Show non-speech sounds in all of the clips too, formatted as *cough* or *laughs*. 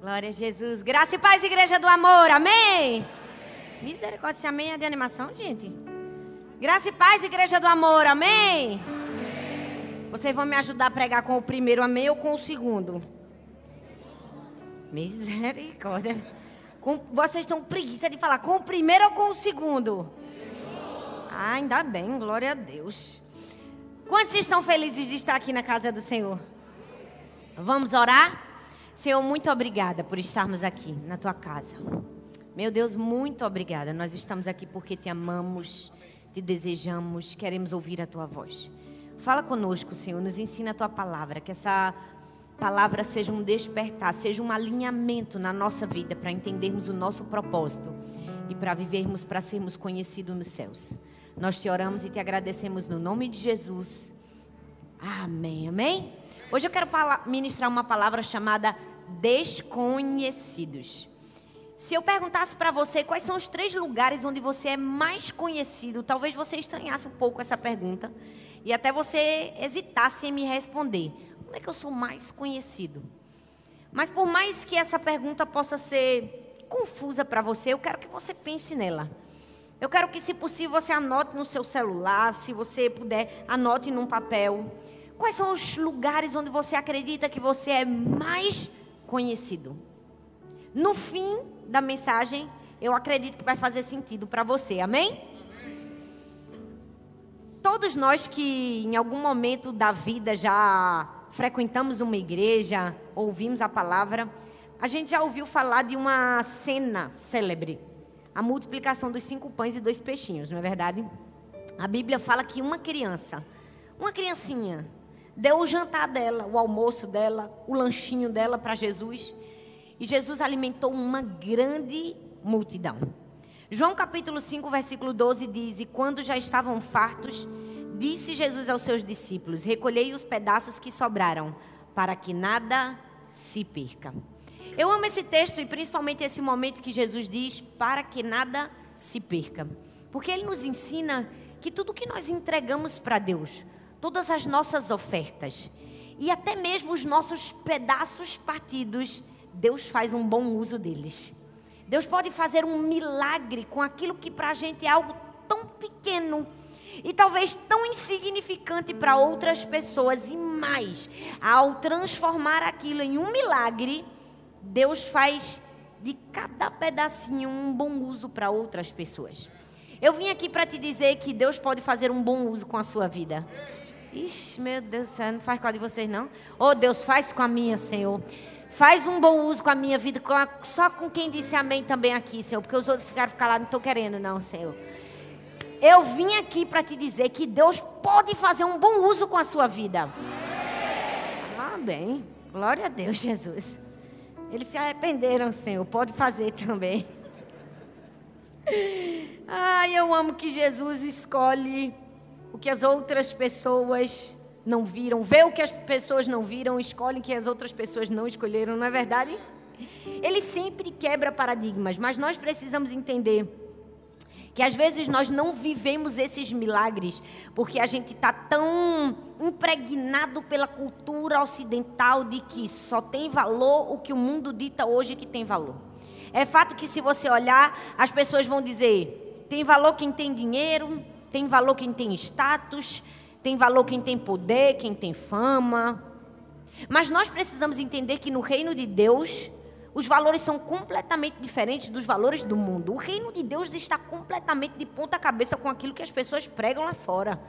Glória a Jesus. Graça e paz, igreja do amor. Amém. Misericórdia, se amém é de animação, gente. Graça e paz, igreja do amor. Amém. Vocês vão me ajudar a pregar com o primeiro amém ou com o segundo? Misericórdia. Com, vocês estão preguiça de falar com o primeiro ou com o segundo? Ah, ainda bem, glória a Deus. Quantos estão felizes de estar aqui na casa do Senhor? Vamos orar? Senhor, muito obrigada por estarmos aqui na tua casa. Meu Deus, muito obrigada. Nós estamos aqui porque te amamos, te desejamos, queremos ouvir a tua voz. Fala conosco, Senhor, nos ensina a tua palavra, que essa palavra seja um despertar, seja um alinhamento na nossa vida para entendermos o nosso propósito e para vivermos, para sermos conhecidos nos céus. Nós te oramos e te agradecemos no nome de Jesus. Amém, amém? Hoje eu quero ministrar uma palavra chamada desconhecidos. Se eu perguntasse para você quais são os três lugares onde você é mais conhecido, talvez você estranhasse um pouco essa pergunta e até você hesitasse em me responder. Onde é que eu sou mais conhecido? Mas por mais que essa pergunta possa ser confusa para você, eu quero que você pense nela. Eu quero que, se possível, você anote no seu celular, se você puder, anote num papel. Quais são os lugares onde você acredita que você é mais conhecido. No fim da mensagem, eu acredito que vai fazer sentido para você, amém? Todos nós que em algum momento da vida já frequentamos uma igreja, ouvimos a palavra, a gente já ouviu falar de uma cena célebre, a multiplicação dos cinco pães e dois peixinhos, não é verdade? A Bíblia fala que uma criança, uma criancinha, deu o jantar dela, o almoço dela, o lanchinho dela para Jesus. E Jesus alimentou uma grande multidão. João capítulo 5, versículo 12 diz: E quando já estavam fartos, disse Jesus aos seus discípulos: Recolhei os pedaços que sobraram, para que nada se perca. Eu amo esse texto e principalmente esse momento que Jesus diz: Para que nada se perca. Porque ele nos ensina que tudo que nós entregamos para Deus, todas as nossas ofertas e até mesmo os nossos pedaços partidos, Deus faz um bom uso deles. Deus pode fazer um milagre com aquilo que para a gente é algo tão pequeno e talvez tão insignificante para outras pessoas, e mais, ao transformar aquilo em um milagre, Deus faz de cada pedacinho um bom uso para outras pessoas. Eu vim aqui para te dizer que Deus pode fazer um bom uso com a sua vida. Ixi, meu Deus do céu, não faz com a de vocês não? Oh Deus, faz com a minha, Senhor. Faz um bom uso com a minha vida, com a, só com quem disse amém também aqui, Senhor. Porque os outros ficaram calados, não estou querendo, não, Senhor. Eu vim aqui para te dizer que Deus pode fazer um bom uso com a sua vida. Amém. Glória a Deus, Jesus. Eles se arrependeram, Senhor. Pode fazer também. *laughs* Ai, eu amo que Jesus escolhe o que as outras pessoas não viram, vê o que as pessoas não viram, escolhem o que as outras pessoas não escolheram, não é verdade? Ele sempre quebra paradigmas, mas nós precisamos entender que às vezes nós não vivemos esses milagres porque a gente está tão impregnado pela cultura ocidental de que só tem valor o que o mundo dita hoje que tem valor. É fato que se você olhar, as pessoas vão dizer: tem valor quem tem dinheiro, tem valor quem tem status, tem valor quem tem poder, quem tem fama. Mas nós precisamos entender que no reino de Deus, os valores são completamente diferentes dos valores do mundo. O reino de Deus está completamente de ponta cabeça com aquilo que as pessoas pregam lá fora.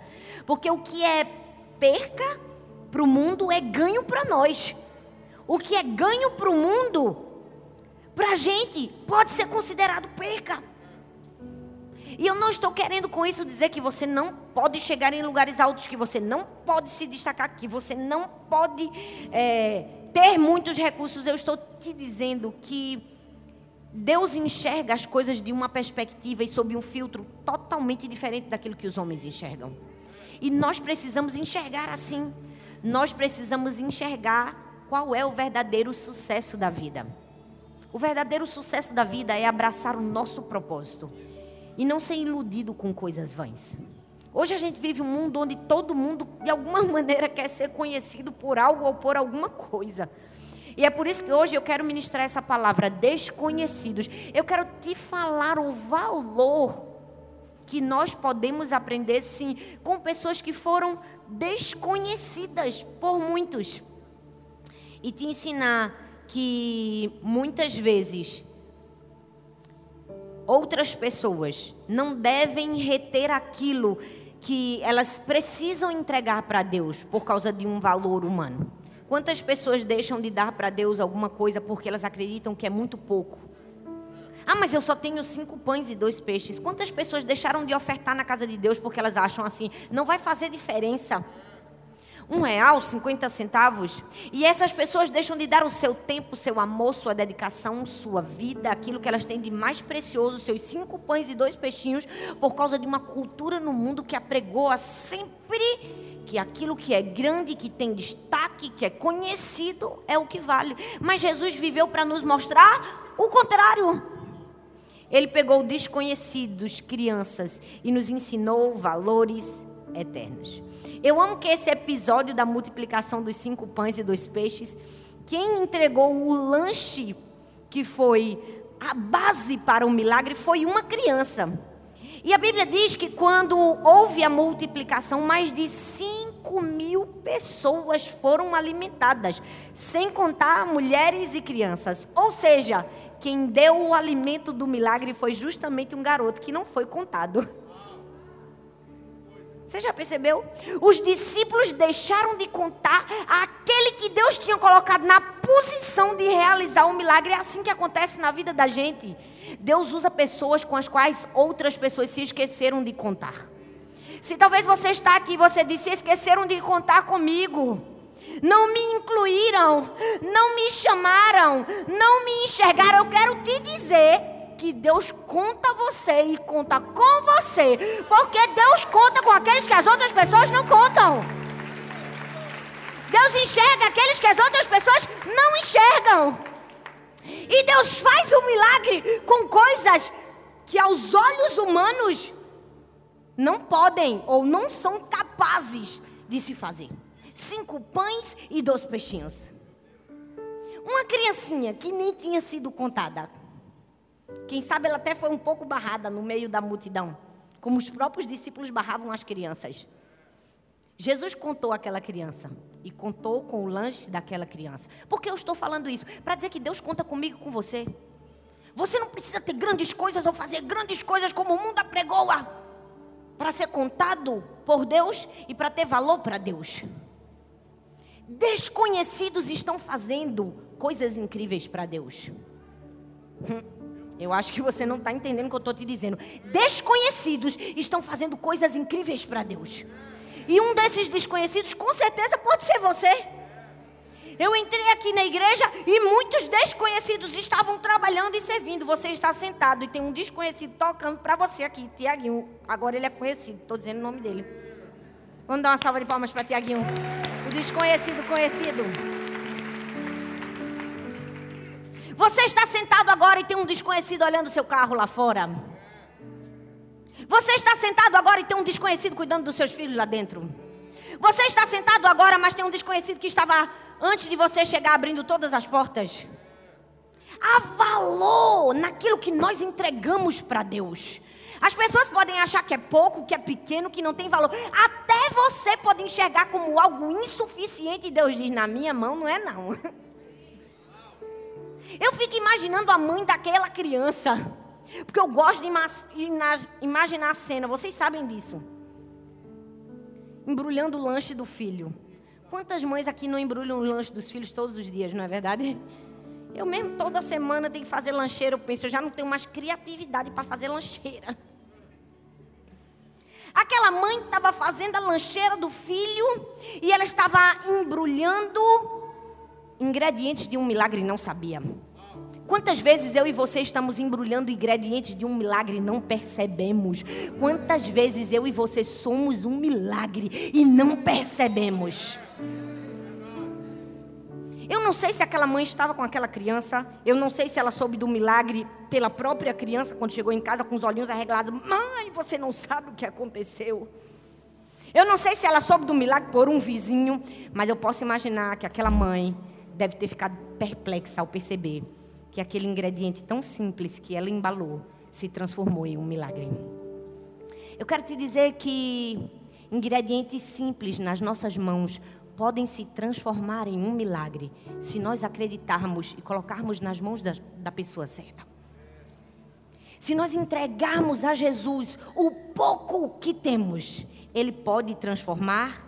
Porque o que é perca para o mundo é ganho para nós. O que é ganho para o mundo, para a gente, pode ser considerado perca. E eu não estou querendo com isso dizer que você não pode chegar em lugares altos, que você não pode se destacar, que você não pode é, ter muitos recursos. Eu estou te dizendo que Deus enxerga as coisas de uma perspectiva e sob um filtro totalmente diferente daquilo que os homens enxergam. E nós precisamos enxergar assim. Nós precisamos enxergar qual é o verdadeiro sucesso da vida. O verdadeiro sucesso da vida é abraçar o nosso propósito e não ser iludido com coisas vãs. Hoje a gente vive um mundo onde todo mundo, de alguma *laughs* maneira, quer ser conhecido por algo ou por alguma coisa. E é por isso que hoje eu quero ministrar essa palavra, desconhecidos. Eu quero te falar o valor que nós podemos aprender, sim, com pessoas que foram desconhecidas por muitos. E te ensinar que muitas vezes outras pessoas não devem reter aquilo que elas precisam entregar para Deus por causa de um valor humano. Quantas pessoas deixam de dar para Deus alguma coisa porque elas acreditam que é muito pouco? Ah, mas eu só tenho cinco pães e dois peixes. Quantas pessoas deixaram de ofertar na casa de Deus porque elas acham assim, não vai fazer diferença? Um real, cinquenta centavos. E essas pessoas deixam de dar o seu tempo, seu amor, sua dedicação, sua vida, aquilo que elas têm de mais precioso, seus cinco pães e dois peixinhos, por causa de uma cultura no mundo que apregoa sempre que aquilo que é grande, que tem destaque, que é conhecido, é o que vale. Mas Jesus viveu para nos mostrar o contrário. Ele pegou desconhecidos, crianças, e nos ensinou valores eternos. Eu amo que esse episódio da multiplicação dos cinco pães e dois peixes, quem entregou o lanche que foi a base para o milagre foi uma criança. E a Bíblia diz que quando houve a multiplicação, mais de 5 mil pessoas foram alimentadas, sem contar mulheres e crianças. Ou seja, quem deu o alimento do milagre foi justamente um garoto que não foi contado. Você já percebeu? Os discípulos deixaram de contar aquele que Deus tinha colocado na posição de realizar o milagre. É assim que acontece na vida da gente. Deus usa pessoas com as quais outras pessoas se esqueceram de contar. Se talvez você está aqui e você disse, esqueceram de contar comigo. Não me incluíram, não me chamaram, não me enxergaram. Eu quero te dizer que Deus conta você e conta com você, porque Deus conta com aqueles que as outras pessoas não contam. Deus enxerga aqueles que as outras pessoas não enxergam. E Deus faz um milagre com coisas que aos olhos humanos não podem ou não são capazes de se fazer. Cinco pães e dois peixinhos. Uma criancinha que nem tinha sido contada. Quem sabe ela até foi um pouco barrada no meio da multidão, como os próprios discípulos barravam as crianças. Jesus contou aquela criança e contou com o lanche daquela criança. Por que eu estou falando isso? Para dizer que Deus conta comigo e com você. Você não precisa ter grandes coisas ou fazer grandes coisas como o mundo apregoa para ser contado por Deus e para ter valor para Deus. Desconhecidos estão fazendo coisas incríveis para Deus. Hum, eu acho que você não está entendendo o que eu estou te dizendo. Desconhecidos estão fazendo coisas incríveis para Deus. E um desses desconhecidos, com certeza, pode ser você. Eu entrei aqui na igreja e muitos desconhecidos estavam trabalhando e servindo. Você está sentado e tem um desconhecido tocando para você aqui, Tiaguinho. Agora ele é conhecido, estou dizendo o nome dele. Vamos dar uma salva de palmas para Tiaguinho. O desconhecido conhecido. Você está sentado agora e tem um desconhecido olhando seu carro lá fora. Você está sentado agora e tem um desconhecido cuidando dos seus filhos lá dentro. Você está sentado agora, mas tem um desconhecido que estava antes de você chegar abrindo todas as portas. Há valor naquilo que nós entregamos para Deus. As pessoas podem achar que é pouco, que é pequeno, que não tem valor. Até você pode enxergar como algo insuficiente. E Deus diz: na minha mão não é não. *laughs* Eu fico imaginando a mãe daquela criança porque eu gosto de imaginar a cena, vocês sabem disso. Embrulhando o lanche do filho. Quantas mães aqui não embrulham o lanche dos filhos todos os dias, não é verdade? Eu mesmo toda semana tenho que fazer lancheira, eu penso, eu já não tenho mais criatividade para fazer lancheira. Aquela mãe estava fazendo a lancheira do filho e ela estava embrulhando ingredientes de um milagre e não sabia. Quantas vezes eu e você estamos embrulhando ingredientes de um milagre e não percebemos? Quantas vezes eu e você somos um milagre e não percebemos? Eu não sei se aquela mãe estava com aquela criança, eu não sei se ela soube do milagre pela própria criança quando chegou em casa com os olhinhos arregalados. Mãe, você não sabe o que aconteceu. Eu não sei se ela soube do milagre por um vizinho, mas eu posso imaginar que aquela mãe deve ter ficado perplexa ao perceber que aquele ingrediente tão simples que ela embalou se transformou em um milagre. Eu quero te dizer que ingredientes simples nas nossas mãos podem se transformar em um milagre se nós acreditarmos e colocarmos nas mãos da, da pessoa certa. Se nós entregarmos a Jesus o pouco que temos, Ele pode transformar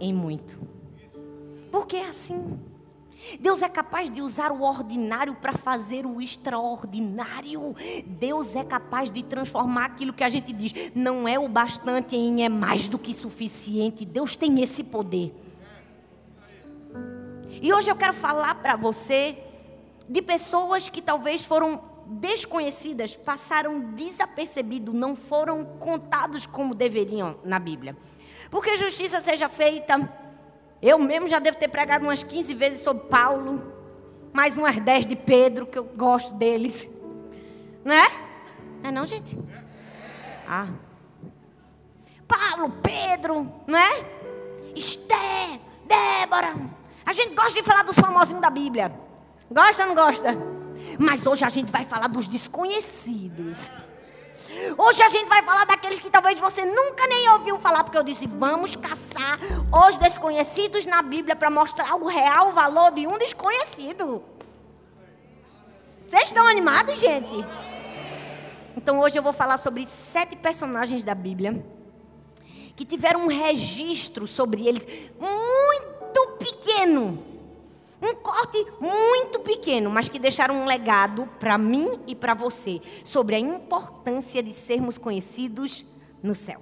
em muito. Porque é assim. Deus é capaz de usar o ordinário para fazer o extraordinário. Deus é capaz de transformar aquilo que a gente diz não é o bastante em é mais do que suficiente. Deus tem esse poder. E hoje eu quero falar para você de pessoas que talvez foram desconhecidas, passaram desapercebido, não foram contados como deveriam na Bíblia. Porque justiça seja feita eu mesmo já devo ter pregado umas 15 vezes sobre Paulo, mais umas 10 de Pedro, que eu gosto deles. Não é? É não, gente? Ah. Paulo, Pedro, não é? Esther, Débora. A gente gosta de falar dos famosinhos da Bíblia. Gosta ou não gosta? Mas hoje a gente vai falar dos desconhecidos. Hoje a gente vai falar daqueles que talvez você nunca nem ouviu falar, porque eu disse: vamos caçar os desconhecidos na Bíblia para mostrar o real valor de um desconhecido. Vocês estão animados, gente? Então hoje eu vou falar sobre sete personagens da Bíblia que tiveram um registro sobre eles muito pequeno um corte muito pequeno, mas que deixaram um legado para mim e para você sobre a importância de sermos conhecidos no céu.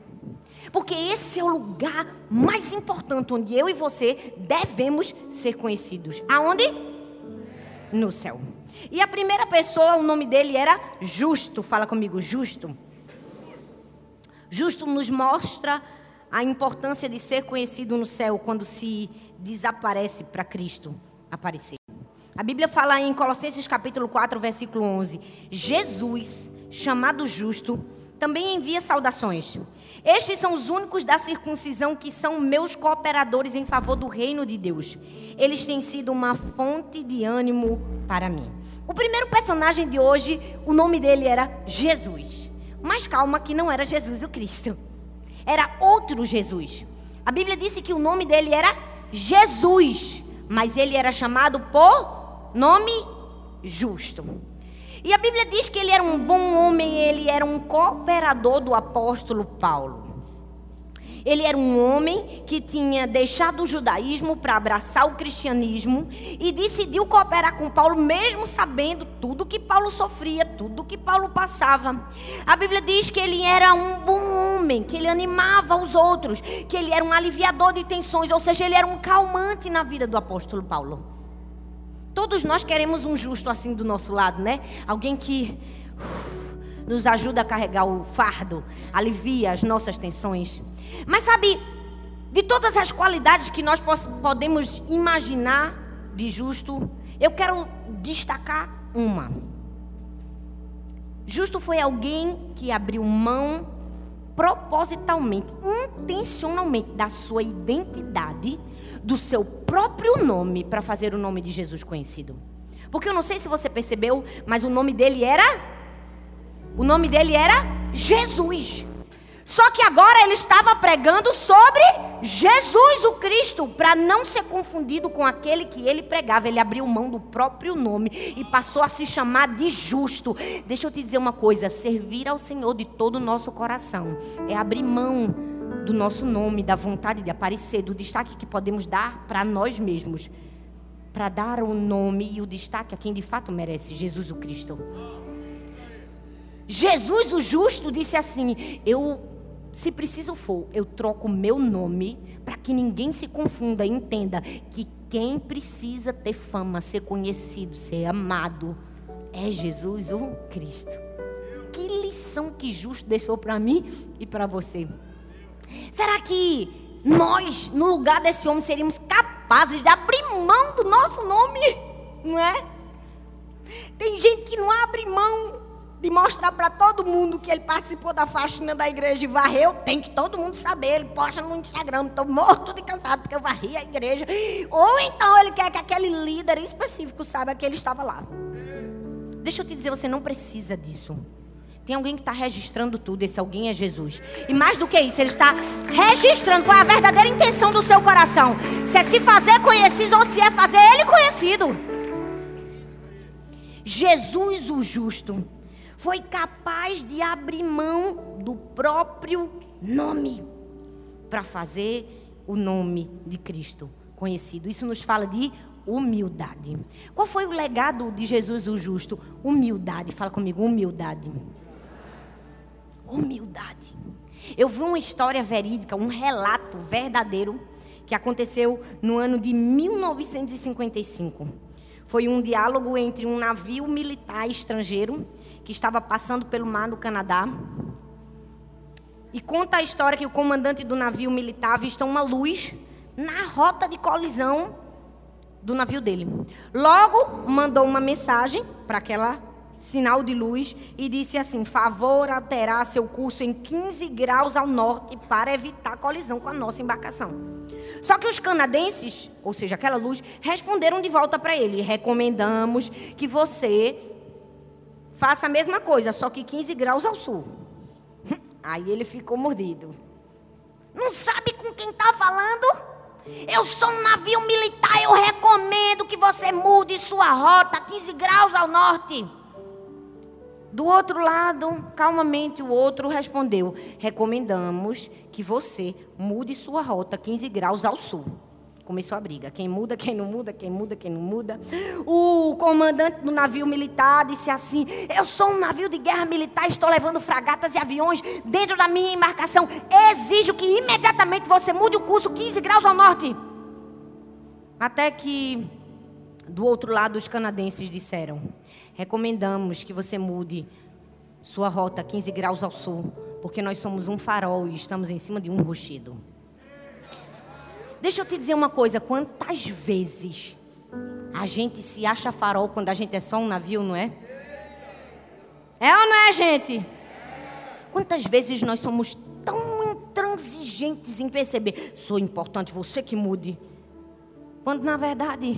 Porque esse é o lugar mais importante onde eu e você devemos ser conhecidos. Aonde? No céu. E a primeira pessoa, o nome dele era Justo. Fala comigo, Justo. Justo nos mostra a importância de ser conhecido no céu quando se desaparece para Cristo aparecer. A Bíblia fala em Colossenses capítulo 4, versículo 11: Jesus, chamado justo, também envia saudações. Estes são os únicos da circuncisão que são meus cooperadores em favor do reino de Deus. Eles têm sido uma fonte de ânimo para mim. O primeiro personagem de hoje, o nome dele era Jesus. Mas calma, que não era Jesus o Cristo. Era outro Jesus. A Bíblia disse que o nome dele era Jesus mas ele era chamado por nome justo. E a Bíblia diz que ele era um bom homem, ele era um cooperador do apóstolo Paulo. Ele era um homem que tinha deixado o judaísmo para abraçar o cristianismo e decidiu cooperar com Paulo, mesmo sabendo tudo que Paulo sofria, tudo que Paulo passava. A Bíblia diz que ele era um bom homem, que ele animava os outros, que ele era um aliviador de tensões, ou seja, ele era um calmante na vida do apóstolo Paulo. Todos nós queremos um justo assim do nosso lado, né? Alguém que nos ajuda a carregar o fardo, alivia as nossas tensões. Mas sabe, de todas as qualidades que nós podemos imaginar de justo, eu quero destacar uma. Justo foi alguém que abriu mão propositalmente, intencionalmente da sua identidade, do seu próprio nome para fazer o nome de Jesus conhecido. Porque eu não sei se você percebeu, mas o nome dele era o nome dele era Jesus. Só que agora ele estava pregando sobre Jesus o Cristo, para não ser confundido com aquele que ele pregava. Ele abriu mão do próprio nome e passou a se chamar de justo. Deixa eu te dizer uma coisa: servir ao Senhor de todo o nosso coração é abrir mão do nosso nome, da vontade de aparecer, do destaque que podemos dar para nós mesmos, para dar o nome e o destaque a quem de fato merece, Jesus o Cristo. Jesus o justo disse assim: Eu se preciso for, eu troco meu nome para que ninguém se confunda e entenda que quem precisa ter fama, ser conhecido, ser amado, é Jesus o Cristo. Que lição que justo deixou para mim e para você. Será que nós, no lugar desse homem, seríamos capazes de abrir mão do nosso nome? Não é? Tem gente que não abre mão de mostrar para todo mundo que ele participou da faxina da igreja e varreu, tem que todo mundo saber. Ele posta no Instagram, estou morto de cansado porque eu varri a igreja. Ou então ele quer que aquele líder específico saiba que ele estava lá. Deixa eu te dizer, você não precisa disso. Tem alguém que está registrando tudo, esse alguém é Jesus. E mais do que isso, ele está registrando qual é a verdadeira intenção do seu coração. Se é se fazer conhecido ou se é fazer ele conhecido. Jesus o justo foi capaz de abrir mão do próprio nome para fazer o nome de Cristo conhecido. Isso nos fala de humildade. Qual foi o legado de Jesus o justo? Humildade. Fala comigo, humildade. Humildade. Eu vi uma história verídica, um relato verdadeiro que aconteceu no ano de 1955. Foi um diálogo entre um navio militar estrangeiro que estava passando pelo mar no Canadá. E conta a história que o comandante do navio militar avistou uma luz na rota de colisão do navio dele. Logo mandou uma mensagem para aquela sinal de luz e disse assim: "Favor alterar seu curso em 15 graus ao norte para evitar colisão com a nossa embarcação". Só que os canadenses, ou seja, aquela luz, responderam de volta para ele: "Recomendamos que você faça a mesma coisa, só que 15 graus ao sul. *laughs* Aí ele ficou mordido. Não sabe com quem está falando? Eu sou um navio militar, eu recomendo que você mude sua rota 15 graus ao norte. Do outro lado, calmamente, o outro respondeu: Recomendamos que você mude sua rota 15 graus ao sul. Começou a briga. Quem muda, quem não muda, quem muda, quem não muda. O comandante do navio militar disse assim: Eu sou um navio de guerra militar, estou levando fragatas e aviões dentro da minha embarcação. Exijo que imediatamente você mude o curso 15 graus ao norte. Até que do outro lado os canadenses disseram: Recomendamos que você mude sua rota 15 graus ao sul, porque nós somos um farol e estamos em cima de um rochedo. Deixa eu te dizer uma coisa: quantas vezes a gente se acha farol quando a gente é só um navio, não é? É ou não é, gente? Quantas vezes nós somos tão intransigentes em perceber, sou importante, você que mude. Quando na verdade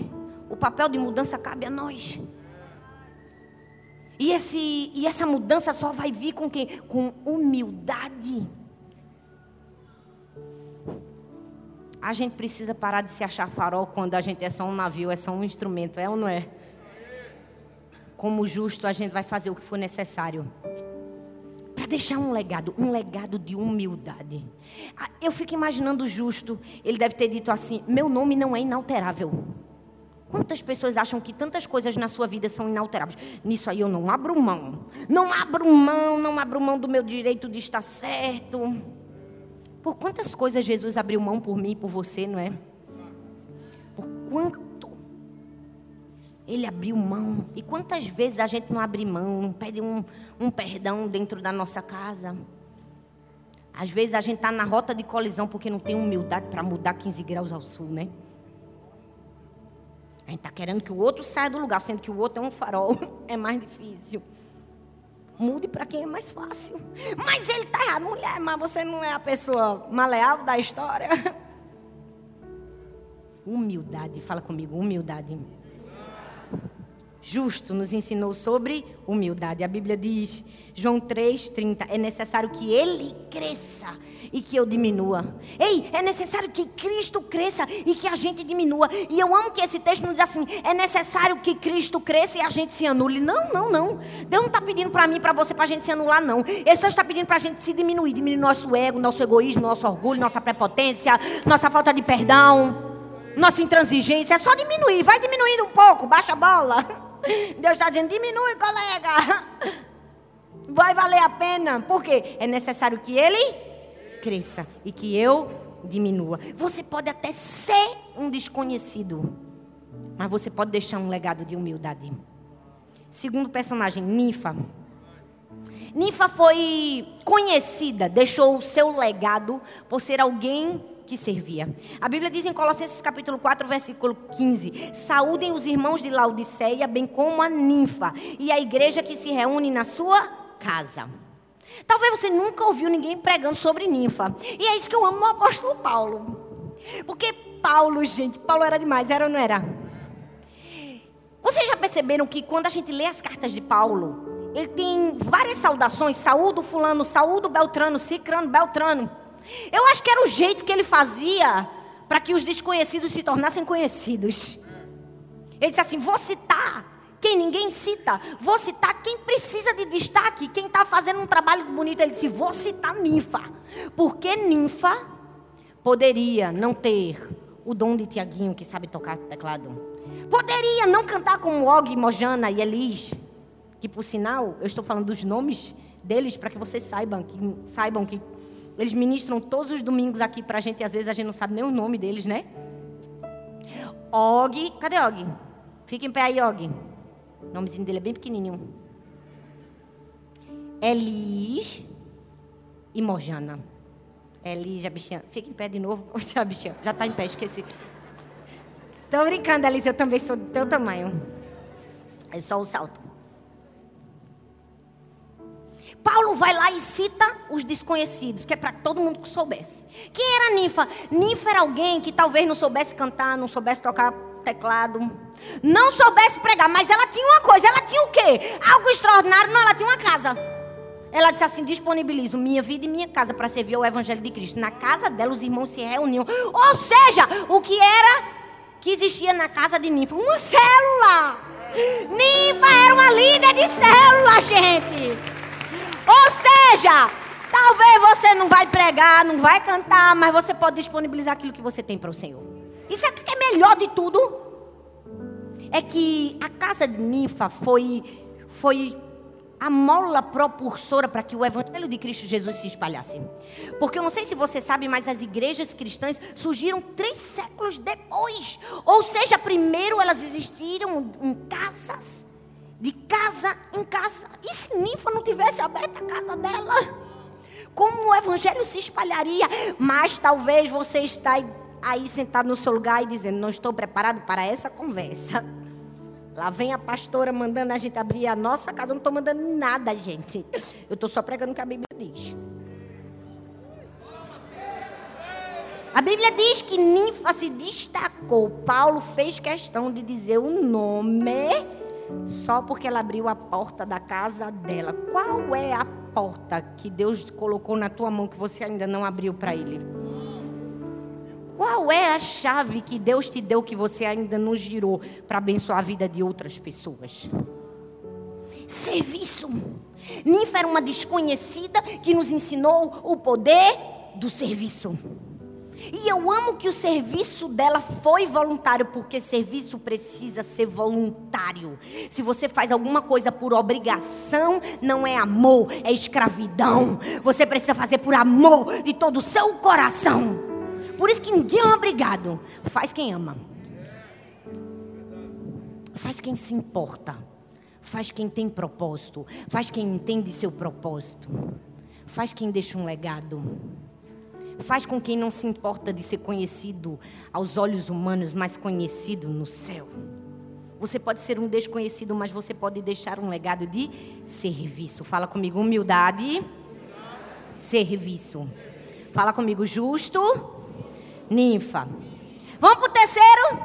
o papel de mudança cabe a nós. E, esse, e essa mudança só vai vir com quem? Com humildade. A gente precisa parar de se achar farol quando a gente é só um navio, é só um instrumento, é ou não é? Como justo, a gente vai fazer o que for necessário para deixar um legado, um legado de humildade. Ah, eu fico imaginando o justo, ele deve ter dito assim: meu nome não é inalterável. Quantas pessoas acham que tantas coisas na sua vida são inalteráveis? Nisso aí eu não abro mão. Não abro mão, não abro mão do meu direito de estar certo. Por quantas coisas Jesus abriu mão por mim e por você, não é? Por quanto ele abriu mão. E quantas vezes a gente não abre mão, não pede um, um perdão dentro da nossa casa? Às vezes a gente está na rota de colisão porque não tem humildade para mudar 15 graus ao sul, né? A gente está querendo que o outro saia do lugar, sendo que o outro é um farol. *laughs* É mais difícil. Mude para quem é mais fácil. Mas ele está errado, mulher, mas você não é a pessoa maleável da história. *laughs* Humildade, fala comigo, humildade. Justo nos ensinou sobre humildade. A Bíblia diz João 3,30. É necessário que ele cresça e que eu diminua. Ei, é necessário que Cristo cresça e que a gente diminua. E eu amo que esse texto nos diz assim: é necessário que Cristo cresça e a gente se anule. Não, não, não. Deus não está pedindo para mim, para você, para a gente se anular, não. Ele só está pedindo para a gente se diminuir diminuir nosso ego, nosso egoísmo, nosso orgulho, nossa prepotência, nossa falta de perdão. Nossa intransigência é só diminuir, vai diminuindo um pouco, baixa a bola. *laughs* *laughs* Deus está dizendo: diminui, colega *laughs* vai valer a pena. Por quê? É necessário que ele cresça e que eu diminua. Você pode até ser um desconhecido, mas você pode deixar um legado de humildade. Segundo personagem, Ninfa. Ninfa foi conhecida, deixou o seu legado por ser alguém que servia. A Bíblia diz em Colossenses capítulo 4, versículo 15: Saúdem os irmãos de Laodiceia, bem como a ninfa, e a igreja que se reúne na sua casa. Talvez você nunca ouviu ninguém pregando sobre ninfa. E é isso que eu amo no apóstolo Paulo. Porque Paulo, gente, Paulo era demais, era ou não era? Vocês já perceberam que quando a gente lê as cartas de Paulo, ele tem várias saudações, saúdo fulano, saúdo beltrano, cicrano, beltrano. Eu acho que era o jeito que ele fazia para que os desconhecidos se tornassem conhecidos. Ele disse assim: vou citar quem ninguém cita, vou citar quem precisa de destaque, quem está fazendo um trabalho bonito. Ele disse: vou citar Ninfa, porque Ninfa poderia não ter o dom de Tiaguinho, que sabe tocar teclado. Poderia não cantar como Og, Mojana e Elis, que por sinal, eu estou falando dos nomes deles para que vocês saibam que, saibam que eles ministram todos os domingos aqui para a gente e às vezes a gente não sabe nem o nome deles, né? Og, cadê Og? Fica em pé aí, Og. O nomezinho dele é bem pequenininho. Elis e Mojana. Elis, a bichinha. Fica em pé de novo. *laughs* A bichinha já está em pé, esqueci. Tô brincando, Alice, eu também sou do teu tamanho. É só o salto. Paulo vai lá e cita os desconhecidos, que é para todo mundo que soubesse. Quem era Ninfa? Ninfa era alguém que talvez não soubesse cantar, não soubesse tocar teclado, não soubesse pregar, mas ela tinha uma coisa, ela tinha o quê? Algo extraordinário, não, ela tinha uma casa. Ela disse assim: disponibilizo minha vida e minha casa para servir ao Evangelho de Cristo. Na casa dela, os irmãos se reuniam. Ou seja, o que era que existia na casa de Ninfa? Uma célula. Ninfa era uma líder de célula, gente. Ou seja, talvez você não vai pregar, não vai cantar, mas você pode disponibilizar aquilo que você tem para o Senhor. Isso é que é melhor de tudo. É que a casa de Ninfa foi, foi a mola propulsora para que o evangelho de Cristo Jesus se espalhasse. Porque eu não sei se você sabe, mas as igrejas cristãs surgiram três séculos depois. Ou seja, primeiro elas existiram em casas, de casa em casa. E se Ninfa não tivesse aberto a casa dela? Como o evangelho se espalharia? Mas talvez você está aí sentado no seu lugar e dizendo: Não estou preparado para essa conversa. Lá vem a pastora mandando a gente abrir a nossa casa. Eu não estou mandando nada, gente. Eu estou só pregando o que a Bíblia diz. A Bíblia diz que Ninfa se destacou. Paulo fez questão de dizer o nome só porque ela abriu a porta da casa dela. Qual é a porta que Deus colocou na tua mão que você ainda não abriu para Ele? Qual é a chave que Deus te deu que você ainda não girou para abençoar a vida de outras pessoas? Serviço. Ninfa era uma desconhecida que nos ensinou o poder do serviço. E eu amo que o serviço dela foi voluntário, porque serviço precisa ser voluntário. Se você faz alguma coisa por obrigação, não é amor, é escravidão. Você precisa fazer por amor de todo o seu coração. Por isso que ninguém é obrigado. Faz quem ama. Faz quem se importa. Faz quem tem propósito. Faz quem entende seu propósito. Faz quem deixa um legado. Faz com quem não se importa de ser conhecido aos olhos humanos, mas conhecido no céu. Você pode ser um desconhecido, mas você pode deixar um legado de serviço. Fala comigo, humildade, serviço. Fala comigo, justo ninfa. Vamos para o terceiro?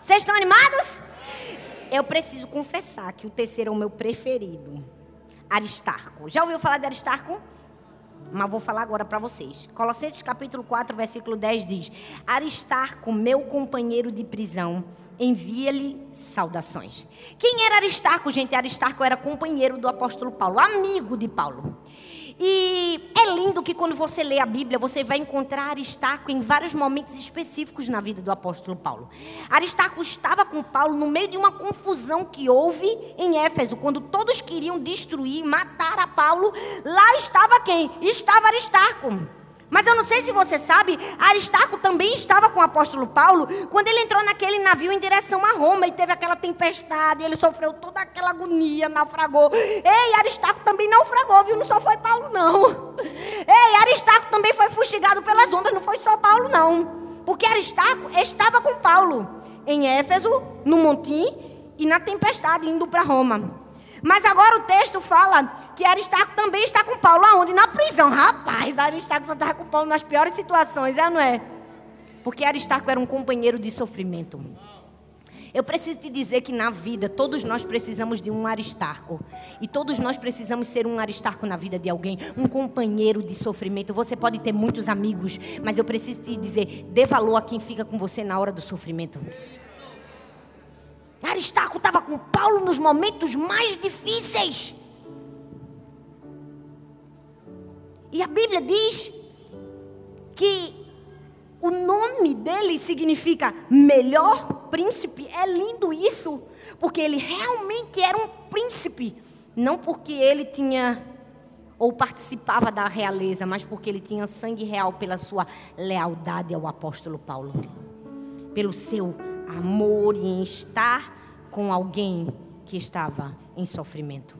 Vocês estão animados? Eu preciso confessar que o terceiro é o meu preferido. Aristarco. Já ouviu falar de Aristarco? Mas vou falar agora para vocês. Colossenses capítulo 4, versículo 10 diz: Aristarco, meu companheiro de prisão, envia-lhe saudações. Quem era Aristarco, gente? Aristarco era companheiro do apóstolo Paulo, amigo de Paulo. E é lindo que quando você lê a Bíblia, você vai encontrar Aristarco em vários momentos específicos na vida do apóstolo Paulo. Aristarco estava com Paulo no meio de uma confusão que houve em Éfeso, quando todos queriam destruir, matar a Paulo. Lá estava quem? Estava Aristarco. Mas eu não sei se você sabe, Aristarco também estava com o apóstolo Paulo quando ele entrou naquele navio em direção a Roma e teve aquela tempestade, ele sofreu toda aquela agonia, naufragou. Ei, Aristarco também naufragou, viu? Não só foi Paulo, não. *laughs* Ei, Aristarco também foi fustigado pelas ondas, não foi só Paulo, não. Porque Aristarco estava com Paulo em Éfeso, no montim e na tempestade indo para Roma. Mas agora o texto fala que Aristarco também está com Paulo. Aonde? Na prisão. Rapaz, Aristarco só estava com Paulo nas piores situações, é não é? Porque Aristarco era um companheiro de sofrimento. Eu preciso te dizer que na vida todos nós precisamos de um aristarco. E todos nós precisamos ser um aristarco na vida de alguém, um companheiro de sofrimento. Você pode ter muitos amigos, mas eu preciso te dizer, dê valor a quem fica com você na hora do sofrimento. Aristarco estava com Paulo nos momentos mais difíceis. E a Bíblia diz que o nome dele significa melhor príncipe. É lindo isso, porque ele realmente era um príncipe, não porque ele tinha ou participava da realeza, mas porque ele tinha sangue real pela sua lealdade ao apóstolo Paulo, pelo seu amor em estar com alguém que estava em sofrimento.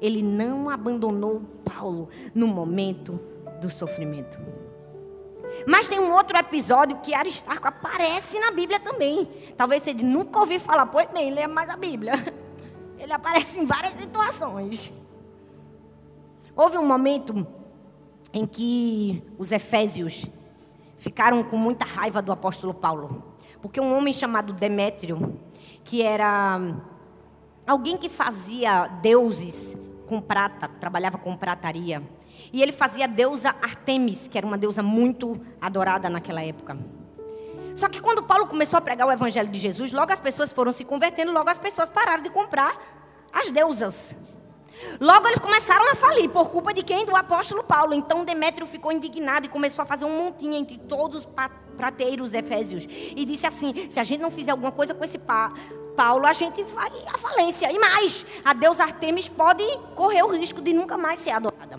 Ele não abandonou Paulo no momento do sofrimento. Mas tem um outro episódio que Aristarco aparece na Bíblia também. Talvez você nunca ouviu falar, pois bem, leia mais a Bíblia. *laughs* Ele aparece em várias situações. Houve um momento em que os efésios ficaram com muita raiva do apóstolo Paulo. Porque um homem chamado Demétrio, que era alguém que fazia deuses com prata, trabalhava com prataria, e ele fazia a deusa Artemis, que era uma deusa muito adorada naquela época. Só que quando Paulo começou a pregar o evangelho de Jesus, logo as pessoas foram se convertendo, logo as pessoas pararam de comprar as deusas. Logo eles começaram a falir por culpa de quem? Do apóstolo Paulo. Então Demétrio ficou indignado e começou a fazer um montinho entre todos os prateiros efésios. E disse assim: se a gente não fizer alguma coisa com esse pá, Paulo, a gente vai à falência. E mais, a deusa Artemis pode correr o risco de nunca mais ser adorada.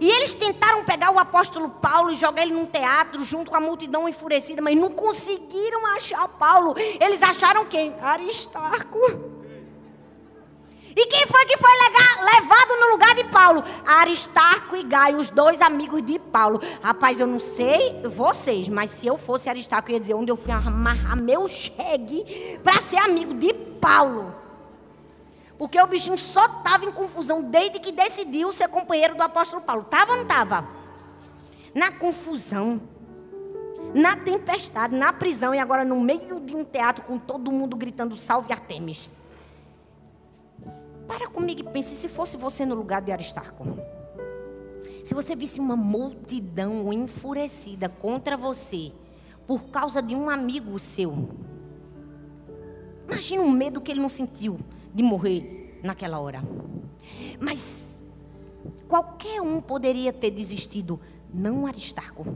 E eles tentaram pegar o apóstolo Paulo e jogar ele num teatro junto com a multidão enfurecida, mas não conseguiram achar Paulo. Eles acharam quem? Aristarco. E quem foi que foi levado no lugar de Paulo? Aristarco e Gaio, os dois amigos de Paulo. Rapaz, eu não sei vocês, mas se eu fosse Aristarco, eu ia dizer onde eu fui amarrar meu chegue para ser amigo de Paulo. Porque o bichinho só estava em confusão desde que decidiu ser companheiro do apóstolo Paulo. Estava ou não estava? Na confusão, na tempestade, na prisão e agora no meio de um teatro com todo mundo gritando salve Artemis. Para comigo e pense se fosse você no lugar de Aristarco. Se você visse uma multidão enfurecida contra você por causa de um amigo seu. Imagina o medo que ele não sentiu de morrer naquela hora. Mas qualquer um poderia ter desistido, não Aristarco.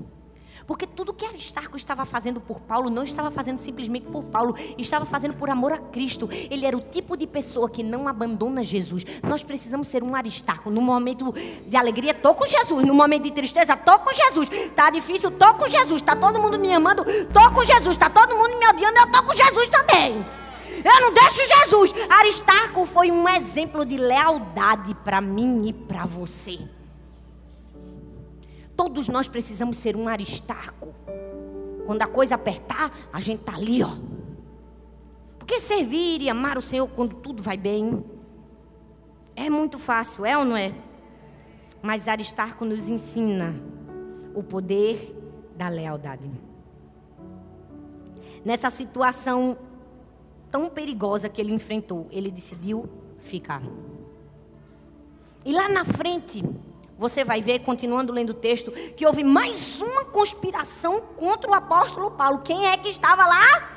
Porque tudo que Aristarco estava fazendo por Paulo não estava fazendo simplesmente por Paulo, estava fazendo por amor a Cristo. Ele era o tipo de pessoa que não abandona Jesus. Nós precisamos ser um Aristarco. No momento de alegria, estou com Jesus. No momento de tristeza, estou com Jesus. Está difícil, estou com Jesus. Está todo mundo me amando, estou com Jesus. Está todo mundo me odiando, eu estou com Jesus também. Eu não deixo Jesus. Aristarco foi um exemplo de lealdade para mim e para você. Todos nós precisamos ser um Aristarco. Quando a coisa apertar, a gente tá ali, ó. Porque servir e amar o Senhor quando tudo vai bem é muito fácil, é ou não é? Mas Aristarco nos ensina o poder da lealdade. Nessa situação tão perigosa que ele enfrentou, ele decidiu ficar. E lá na frente, você vai ver, continuando lendo o texto, que houve mais uma conspiração contra o apóstolo Paulo. Quem é que estava lá?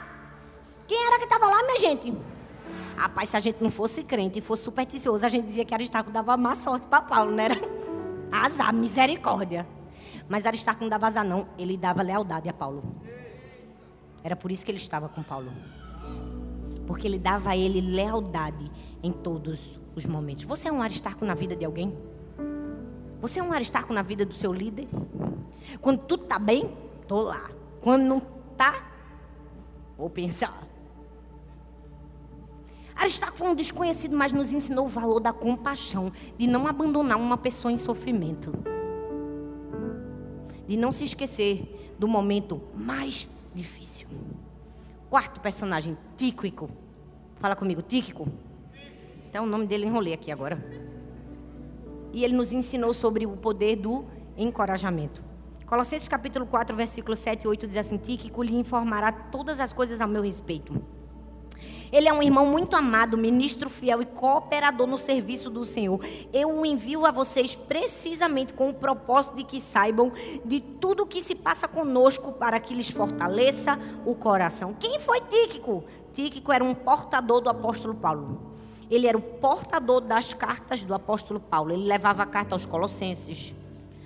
Quem era que estava lá, minha gente? Rapaz, se a gente não fosse crente e fosse supersticioso, a gente dizia que Aristarco dava má sorte para Paulo, não era? Azar, misericórdia. Mas Aristarco não dava azar, não. Ele dava lealdade a Paulo. Era por isso que ele estava com Paulo porque ele dava a ele lealdade em todos os momentos. Você é um aristarco na vida de alguém? Você é um aristarco na vida do seu líder? Quando tudo está bem, estou lá. Quando não está, vou pensar. Aristarco foi um desconhecido, mas nos ensinou o valor da compaixão, de não abandonar uma pessoa em sofrimento, de não se esquecer do momento mais difícil. Quarto personagem, Tíquico. Fala comigo, Tíquico. Então o nome dele enrolei aqui agora. E ele nos ensinou sobre o poder do encorajamento. Colossenses capítulo 4, versículo 7 e 8 diz assim: Tíquico lhe informará todas as coisas a meu respeito. Ele é um irmão muito amado, ministro fiel e cooperador no serviço do Senhor. Eu o envio a vocês precisamente com o propósito de que saibam de tudo o que se passa conosco para que lhes fortaleça o coração. Quem foi Tíquico? Tíquico era um portador do apóstolo Paulo. Ele era o portador das cartas do apóstolo Paulo. Ele levava a carta aos Colossenses,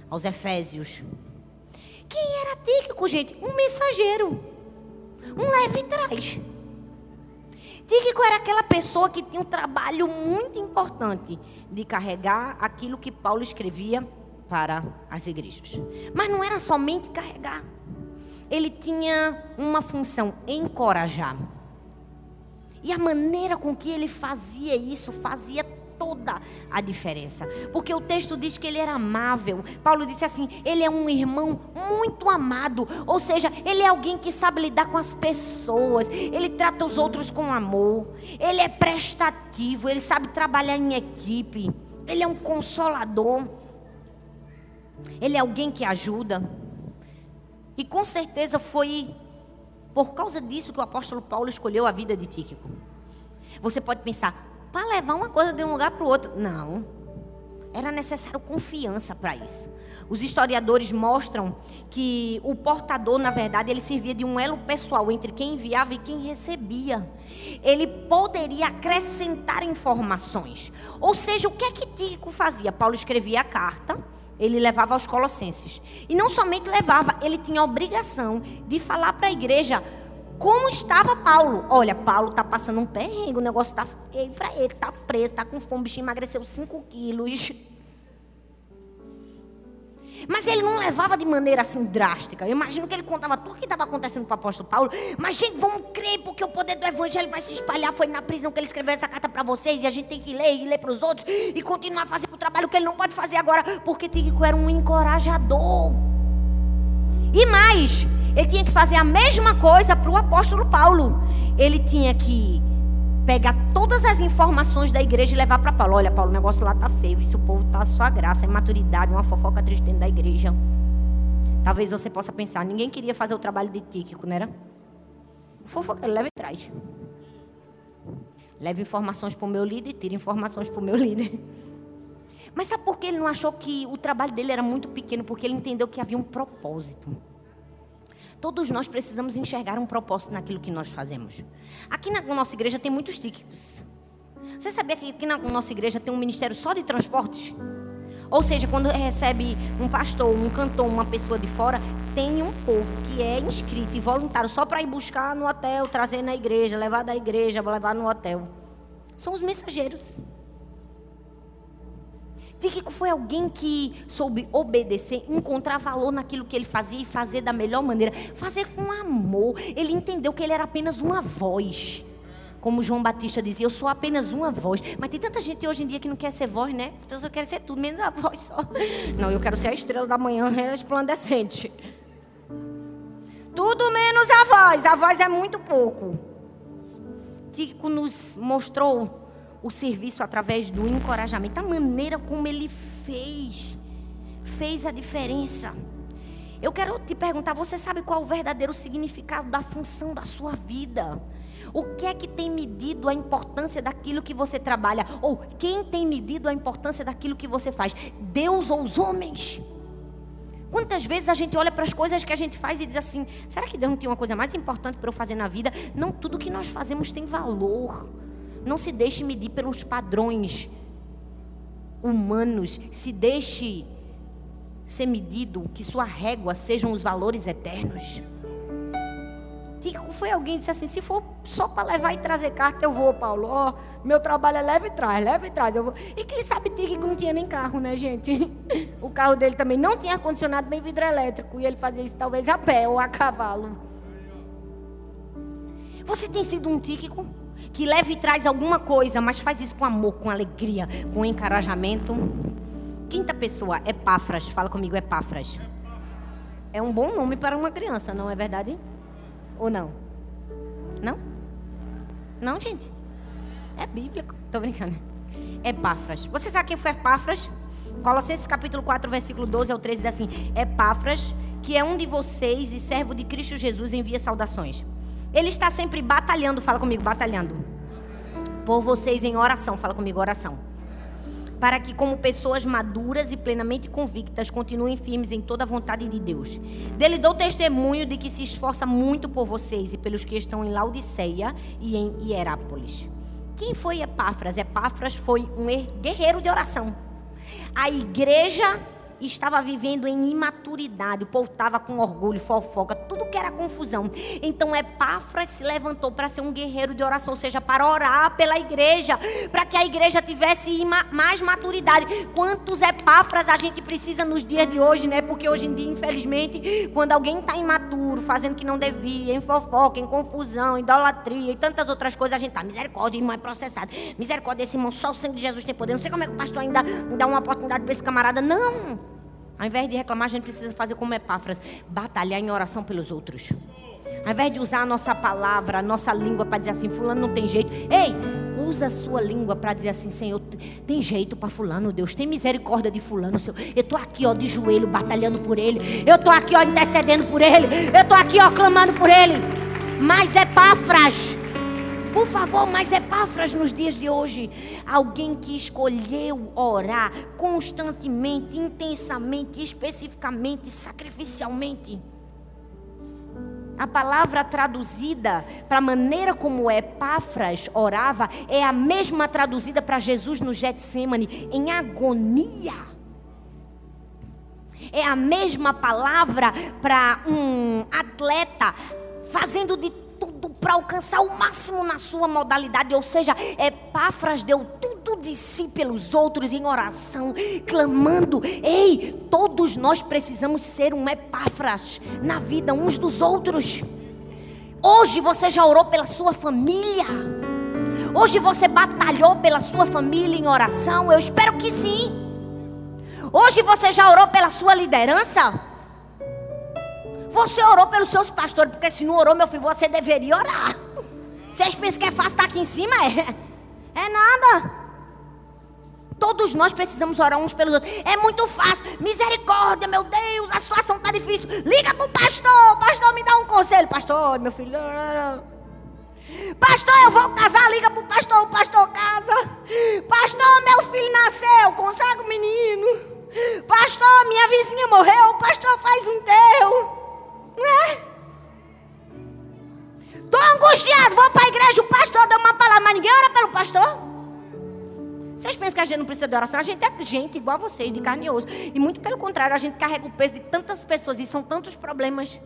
aos Efésios. Quem era Tíquico, gente? Um mensageiro. Um leve trás. Tíquico era aquela pessoa que tinha um trabalho muito importante de carregar aquilo que Paulo escrevia para as igrejas. Mas não era somente carregar. Ele tinha uma função: encorajar. E a maneira com que ele fazia isso fazia toda a diferença. Porque o texto diz que ele era amável. Paulo disse assim: ele é um irmão muito amado. Ou seja, ele é alguém que sabe lidar com as pessoas. Ele trata os outros com amor. Ele é prestativo. Ele sabe trabalhar em equipe. Ele é um consolador. Ele é alguém que ajuda. E com certeza foi por causa disso que o apóstolo Paulo escolheu a vida de Tíquico. Você pode pensar, para levar uma coisa de um lugar para o outro. Não. Era necessário confiança para isso. Os historiadores mostram que o portador, na verdade, ele servia de um elo pessoal entre quem enviava e quem recebia. Ele poderia acrescentar informações. Ou seja, o que é que Tíquico fazia? Paulo escrevia a carta, ele levava aos colossenses. E não somente levava, ele tinha a obrigação de falar para a igreja como estava Paulo. Olha, Paulo está passando um perrengue, o negócio está feio para ele, está preso, está com fome, o bichinho emagreceu 5 quilos. Mas ele não levava de maneira assim drástica. Eu imagino que ele contava tudo o que estava acontecendo para o apóstolo Paulo. Mas, gente, vamos crer, porque o poder do evangelho vai se espalhar. Foi na prisão que ele escreveu essa carta para vocês. E a gente tem que ler e ler para os outros. E continuar fazendo o trabalho que ele não pode fazer agora. Porque Tíquico era um encorajador. E mais, ele tinha que fazer a mesma coisa para o apóstolo Paulo. Ele tinha que pegar todas as informações da igreja e levar para Paulo. Olha, Paulo, o negócio lá tá feio. Se o povo tá só graça, imaturidade, uma fofoca triste dentro da igreja. Talvez você possa pensar, ninguém queria fazer o trabalho de Tíquico, não era? Fofoca, leva e traz. Leva informações para o meu líder e tira informações para o meu líder. Mas sabe por que ele não achou que o trabalho dele era muito pequeno? Porque ele entendeu que havia um propósito. Todos nós precisamos enxergar um propósito naquilo que nós fazemos. Aqui na nossa igreja tem muitos típicos. Você sabia que aqui na nossa igreja tem um ministério só de transportes? Ou seja, quando recebe um pastor, um cantor, uma pessoa de fora, tem um povo que é inscrito e voluntário só para ir buscar no hotel, trazer na igreja, levar da igreja, levar no hotel. São os mensageiros. Tíquico foi alguém que soube obedecer, encontrar valor naquilo que ele fazia e fazer da melhor maneira, fazer com amor. Ele entendeu que ele era apenas uma voz. Como João Batista dizia, eu sou apenas uma voz. Mas tem tanta gente hoje em dia que não quer ser voz, né? As pessoas querem ser tudo, menos a voz só. *laughs* Não, eu quero ser a estrela da manhã resplandecente. Tudo menos a voz. A voz é muito pouco. Tico nos mostrou o serviço através do encorajamento, a maneira como ele fez, fez a diferença. Eu quero te perguntar: você sabe qual é o verdadeiro significado da função da sua vida? O que é que tem medido a importância daquilo que você trabalha? Ou quem tem medido a importância daquilo que você faz? Deus ou os homens? Quantas vezes a gente olha para as coisas que a gente faz e diz assim: será que Deus não tem uma coisa mais importante para eu fazer na vida? Não, tudo que nós fazemos tem valor. Não se deixe medir pelos padrões humanos. Se deixe ser medido, que sua régua sejam os valores eternos. Tico foi alguém que disse assim: se for só para levar e trazer carta, eu vou, Paulo. Oh, meu trabalho é leve e traz, leve e traz. Eu vou. E quem sabe Tico não tinha nem carro, né, gente? *laughs* O carro dele também não tinha ar-condicionado nem vidro elétrico. E ele fazia isso talvez a pé ou a cavalo. Você tem sido um tíquico? Que leva e traz alguma coisa, mas faz isso com amor, com alegria, com encorajamento. Quinta pessoa, Epáfras. Fala comigo, Epáfras. É um bom nome para uma criança, não é verdade? Ou não? Não? Não, gente? É bíblico. Tô brincando. Epáfras. Você sabe quem foi Epáfras? Colossenses capítulo 4, versículo 12 ao 13 diz assim: Epáfras, que é um de vocês e servo de Cristo Jesus, envia saudações. Ele está sempre batalhando, fala comigo, batalhando. Por vocês em oração, fala comigo, oração para que, como pessoas maduras e plenamente convictas, continuem firmes em toda a vontade de Deus. Dele dou testemunho de que se esforça muito por vocês e pelos que estão em Laodiceia e em Hierápolis. Quem foi Epáfras? Epáfras foi um guerreiro de oração. A igreja estava vivendo em imaturidade, o povo estava com orgulho, fofoca, tudo que era confusão. Então Epáfras se levantou para ser um guerreiro de oração, ou seja, para orar pela igreja, para que a igreja tivesse mais maturidade. Quantos Epáfras a gente precisa nos dias de hoje, né? Porque hoje em dia, infelizmente, quando alguém está imaturo, fazendo que não devia, em fofoca, em confusão, idolatria e tantas outras coisas, a gente tá misericórdia, irmão é processado. Misericórdia, esse irmão, só o sangue de Jesus tem poder. Não sei como é que o pastor ainda dá uma oportunidade para esse camarada. Não! Ao invés de reclamar, a gente precisa fazer como Epáfras, batalhar em oração pelos outros. Ao invés de usar a nossa palavra, a nossa língua para dizer assim, fulano não tem jeito. Ei, usa a sua língua para dizer assim, Senhor, tem jeito para fulano, Deus, tem misericórdia de fulano, Senhor. Eu tô aqui, ó, de joelho, batalhando por ele. Eu tô aqui, ó, intercedendo por ele. Eu tô aqui, ó, clamando por ele. Mas Epáfras, por favor, mas Epáfras nos dias de hoje, alguém que escolheu orar constantemente, intensamente, especificamente, sacrificialmente. A palavra traduzida para a maneira como Epáfras orava é a mesma traduzida para Jesus no Getsemane, em agonia. É a mesma palavra para um atleta fazendo de tudo para alcançar o máximo na sua modalidade. Ou seja, Epáfras deu tudo de si pelos outros em oração, clamando: Ei, todos nós precisamos ser um Epáfras na vida uns dos outros. Hoje você já orou pela sua família? Hoje você batalhou pela sua família em oração? Eu espero que sim. Hoje você já orou pela sua liderança? Você orou pelos seus pastores, porque se não orou, meu filho, você deveria orar. Vocês pensam que é fácil estar aqui em cima? É, é nada. Todos nós precisamos orar uns pelos outros. É muito fácil. Misericórdia, meu Deus, a situação está difícil. Liga para o pastor. Pastor, me dá um conselho. Pastor, meu filho. Pastor, eu vou casar. Liga para o pastor. O pastor casa. Pastor, meu filho nasceu. Consagra o menino. Pastor, minha vizinha morreu. Pastor faz um enterro. É? Tô angustiado, vou para a igreja, o pastor dá uma palavra, mas ninguém ora pelo pastor. Vocês pensam que a gente não precisa de oração? A gente é gente igual a vocês, de carne e osso. E muito pelo contrário, a gente carrega o peso de tantas pessoas e são tantos problemas.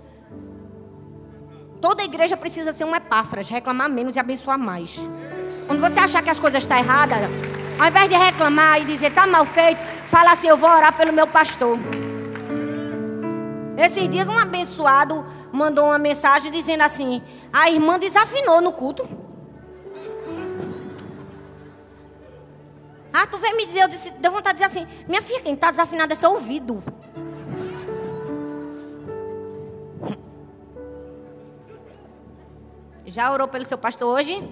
Toda igreja precisa ser um epáfras, reclamar menos e abençoar mais. Quando você achar que as coisas estão erradas, ao invés de reclamar e dizer está mal feito, fala assim: eu vou orar pelo meu pastor. Esses dias um abençoado mandou uma mensagem dizendo assim: a irmã desafinou no culto. Ah, tu vem me dizer, eu disse, deu vontade de dizer assim: minha filha, quem está desafinado é seu ouvido. *laughs* Já orou pelo seu pastor hoje?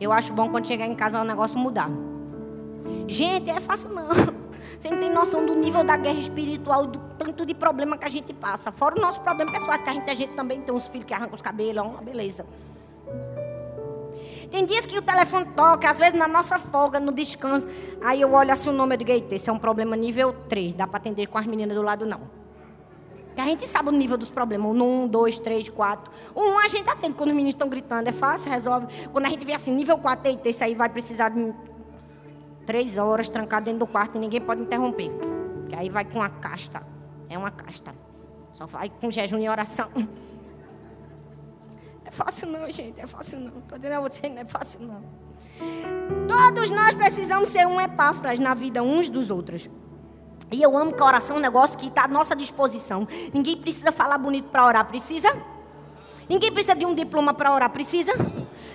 Eu acho bom quando chegar em casa o negócio mudar. Gente, é fácil não. *laughs* Você não tem noção do nível da guerra espiritual, do tanto de problema que a gente passa. Fora os nossos problemas pessoais, que a gente, a gente também tem uns filhos que arrancam os cabelos, é uma beleza. Tem dias que o telefone toca, às vezes na nossa folga, no descanso. Aí eu olho assim o nome, eu digo, eita, esse é um problema nível 3, dá para atender com as meninas do lado não. Porque a gente sabe o nível dos problemas, um, dois, três, quatro. Um a gente atende quando os meninos estão gritando, é fácil, resolve. Quando a gente vê assim, nível 4, eita, esse aí vai precisar de três horas trancado dentro do quarto e ninguém pode interromper. Que aí vai com a casta. É uma casta. Só vai com jejum e oração. É fácil não, gente. É fácil não. Estou dizendo a você, não é fácil não. Todos nós precisamos ser um epáfras na vida uns dos outros. E eu amo que a oração é um negócio que está à nossa disposição. Ninguém precisa falar bonito para orar, precisa? Ninguém precisa de um diploma para orar, precisa?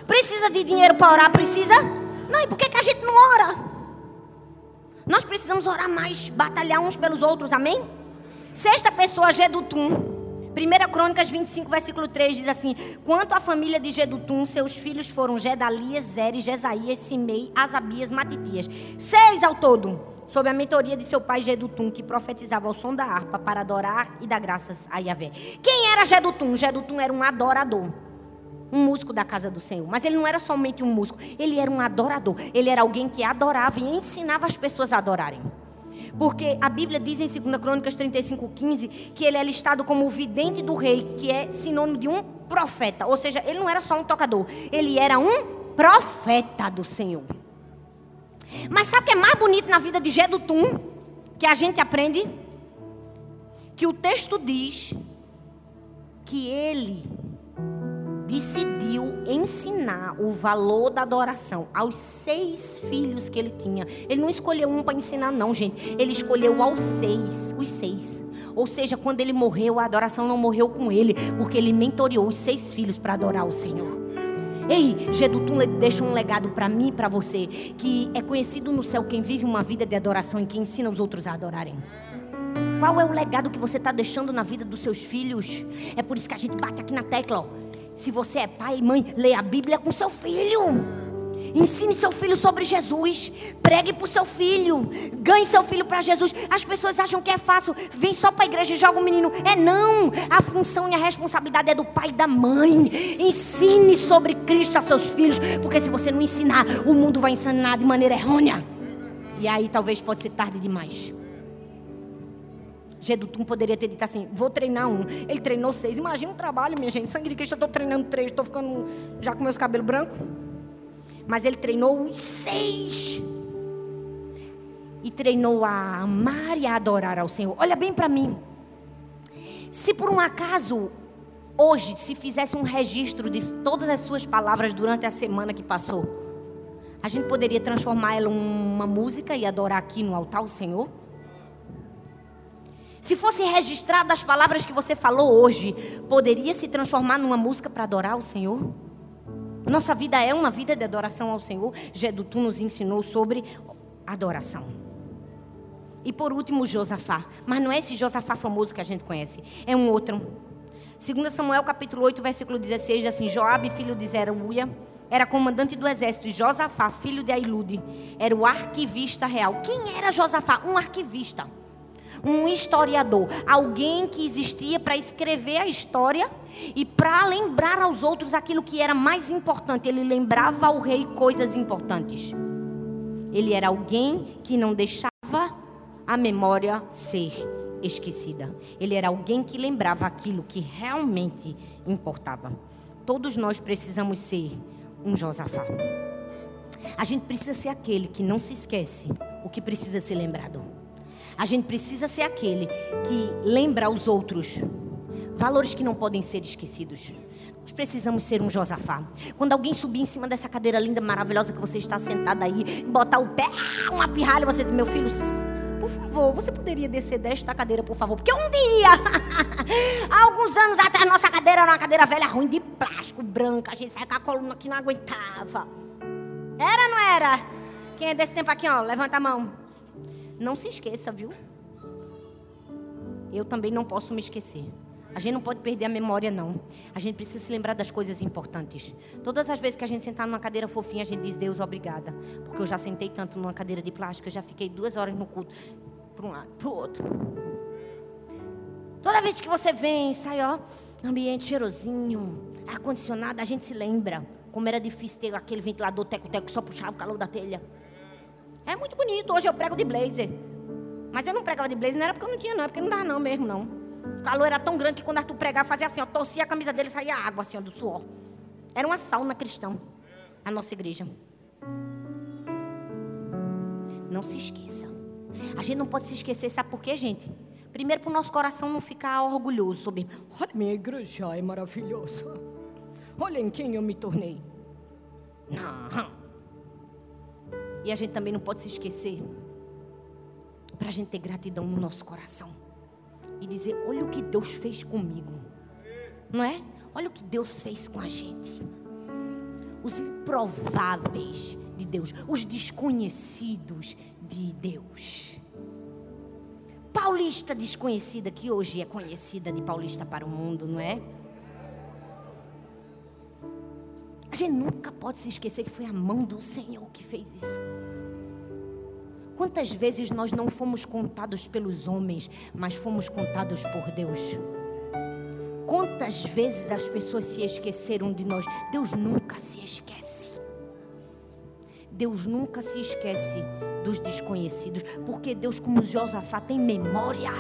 Precisa de dinheiro para orar, precisa? Não, e por que, que a gente não ora? Nós precisamos orar mais, batalhar uns pelos outros, amém? Sexta pessoa, Gedutum. 1 Crônicas 25, versículo 3 diz assim: Quanto à família de Gedutum, seus filhos foram Gedalias, Zeres, Jesaías, Simei, Asabias, Matitias. Seis ao todo. sob a mentoria de seu pai Gedutum, que profetizava ao som da harpa para adorar e dar graças a Yahvé. Quem era Gedutum? Gedutum era um adorador. Um músico da casa do Senhor. Mas ele não era somente um músico, ele era um adorador. Ele era alguém que adorava e ensinava as pessoas a adorarem. Porque a Bíblia diz em 2 Crônicas 35,15 que ele é listado como o vidente do rei, que é sinônimo de um profeta. Ou seja, ele não era só um tocador, ele era um profeta do Senhor. Mas sabe o que é mais bonito na vida de Gedutum? Que a gente aprende? Que o texto diz que ele decidiu ensinar o valor da adoração aos seis filhos que ele tinha. Ele não escolheu um para ensinar, não, gente. Ele escolheu aos seis, os seis. Ou seja, quando ele morreu, a adoração não morreu com ele, porque ele mentoreou os seis filhos para adorar o Senhor. Ei, Gedutum deixa um legado para mim e para você, que é conhecido no céu quem vive uma vida de adoração e quem ensina os outros a adorarem. Qual é o legado que você está deixando na vida dos seus filhos? É por isso que a gente bate aqui na tecla. Ó. Se você é pai e mãe, leia a Bíblia com seu filho. Ensine seu filho sobre Jesus. Pregue para o seu filho. Ganhe seu filho para Jesus. As pessoas acham que é fácil. Vem só para a igreja e joga o menino. É não. A função e a responsabilidade é do pai e da mãe. Ensine sobre Cristo a seus filhos. Porque se você não ensinar, o mundo vai ensinar de maneira errônea. E aí talvez pode ser tarde demais. Gedutum poderia ter dito assim: vou treinar um. Ele treinou seis. Imagina o trabalho, minha gente. Sangue de Cristo, eu estou treinando três. Estou ficando já com meus cabelos brancos. Mas ele treinou os seis. E treinou a amar e a adorar ao Senhor. Olha bem para mim. Se por um acaso hoje se fizesse um registro de todas as suas palavras durante a semana que passou, a gente poderia transformar ela em uma música e adorar aqui no altar o Senhor? Se fosse registrada as palavras que você falou hoje, poderia se transformar numa música para adorar o Senhor? Nossa vida é uma vida de adoração ao Senhor. Gedutum nos ensinou sobre adoração. E por último, Josafá. Mas não é esse Josafá famoso que a gente conhece. É um outro. 2 Samuel capítulo 8, versículo 16, diz assim, Joabe, filho de Zeruia, era comandante do exército. E Josafá, filho de Ailude, era o arquivista real. Quem era Josafá? Um arquivista um historiador, alguém que existia para escrever a história e para lembrar aos outros aquilo que era mais importante. Ele lembrava ao rei coisas importantes. Ele era alguém que não deixava a memória ser esquecida. Ele era alguém que lembrava aquilo que realmente importava. Todos nós precisamos ser um Josafá. A gente precisa ser aquele que não se esquece o que precisa ser lembrado. A gente precisa ser aquele que lembra aos outros valores que não podem ser esquecidos. Nós precisamos ser um Josafá. Quando alguém subir em cima dessa cadeira linda, maravilhosa que você está sentada aí, botar o pé, uma pirralha, você diz: Meu filho, por favor, você poderia descer desta cadeira, por favor? Porque um dia, *laughs* alguns anos atrás, nossa cadeira era uma cadeira velha, ruim de plástico, branca. A gente saia com a coluna que não aguentava. Era ou não era? Quem é desse tempo aqui, ó? Levanta a mão. Não se esqueça, viu? Eu também não posso me esquecer. A gente não pode perder a memória, não. A gente precisa se lembrar das coisas importantes. Todas as vezes que a gente sentar numa cadeira fofinha, a gente diz, Deus, obrigada. Porque eu já sentei tanto numa cadeira de plástico, eu já fiquei duas horas no culto. Para um lado, para o outro. Toda vez que você vem, sai, ó, ambiente cheirosinho, ar-condicionado, a gente se lembra como era difícil ter aquele ventilador teco-teco que só puxava o calor da telha. É muito bonito. Hoje eu prego de blazer. Mas eu não pregava de blazer, não era porque eu não tinha, não. É porque não dava não mesmo, não. O calor era tão grande que quando Arthur pregava, fazia assim, ó. Torcia a camisa dele e saía água, assim, ó, do suor. Era uma sauna cristã. A nossa igreja. Não se esqueça. A gente não pode se esquecer, sabe por quê, gente? Primeiro, para o nosso coração não ficar orgulhoso sobre. Olha, minha igreja é maravilhosa. Olha em quem eu me tornei. Não. E a gente também não pode se esquecer para a gente ter gratidão no nosso coração e dizer: olha o que Deus fez comigo, não é? Olha o que Deus fez com a gente. Os improváveis de Deus, os desconhecidos de Deus. Paulista desconhecida, que hoje é conhecida de Paulista para o mundo, não é? A gente nunca pode se esquecer que foi a mão do Senhor que fez isso. Quantas vezes nós não fomos contados pelos homens, mas fomos contados por Deus? Quantas vezes as pessoas se esqueceram de nós? Deus nunca se esquece. Deus nunca se esquece dos desconhecidos, porque Deus, como Josafá, tem memória.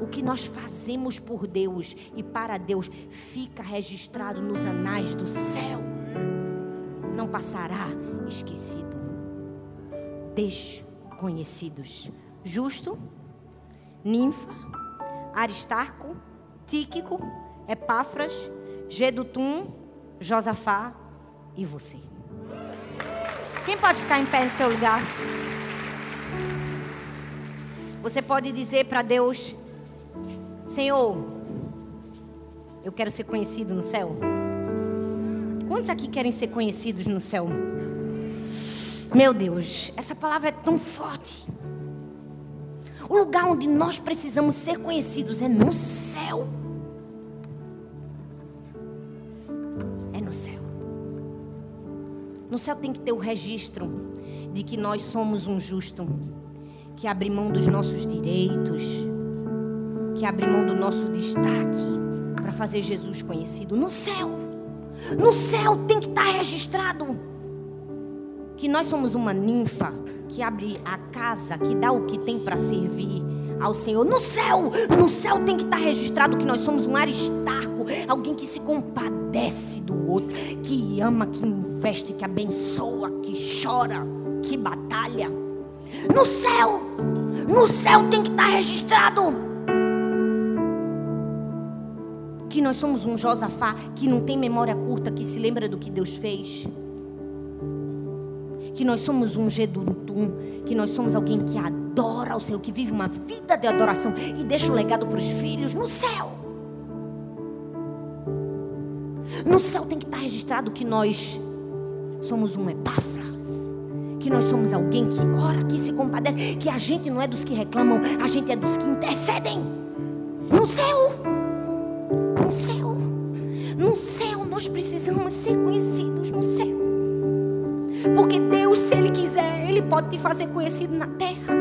O que nós fazemos por Deus e para Deus fica registrado nos anais do céu. Passará esquecido. Desconhecidos. Justo, Ninfa, Aristarco, Tíquico, Epáfras, Gedutum, Josafá e você. Quem pode ficar em pé em seu lugar? Você pode dizer para Deus: Senhor, eu quero ser conhecido no céu. Quantos aqui querem ser conhecidos no céu? Meu Deus, essa palavra é tão forte. O lugar onde nós precisamos ser conhecidos é no céu. É no céu. No céu tem que ter o registro de que nós somos um justo, que abre mão dos nossos direitos, que abre mão do nosso destaque para fazer Jesus conhecido. No céu. No céu tem que estar registrado que nós somos uma ninfa que abre a casa, que dá o que tem para servir ao Senhor. No céu, no céu tem que estar registrado que nós somos um aristarco, alguém que se compadece do outro, que ama, que investe, que abençoa, que chora, que batalha. No céu, no céu tem que estar registrado que nós somos um Josafá que não tem memória curta, que se lembra do que Deus fez que nós somos um Geduntum, que nós somos alguém que adora o Senhor, que vive uma vida de adoração e deixa o legado para os filhos no céu. No céu tem que estar registrado que nós somos um Epáfras, que nós somos alguém que ora, que se compadece, que a gente não é dos que reclamam, a gente é dos que intercedem. No céu, no céu, no céu nós precisamos ser conhecidos no céu. Porque Deus, se Ele quiser, Ele pode te fazer conhecido na terra.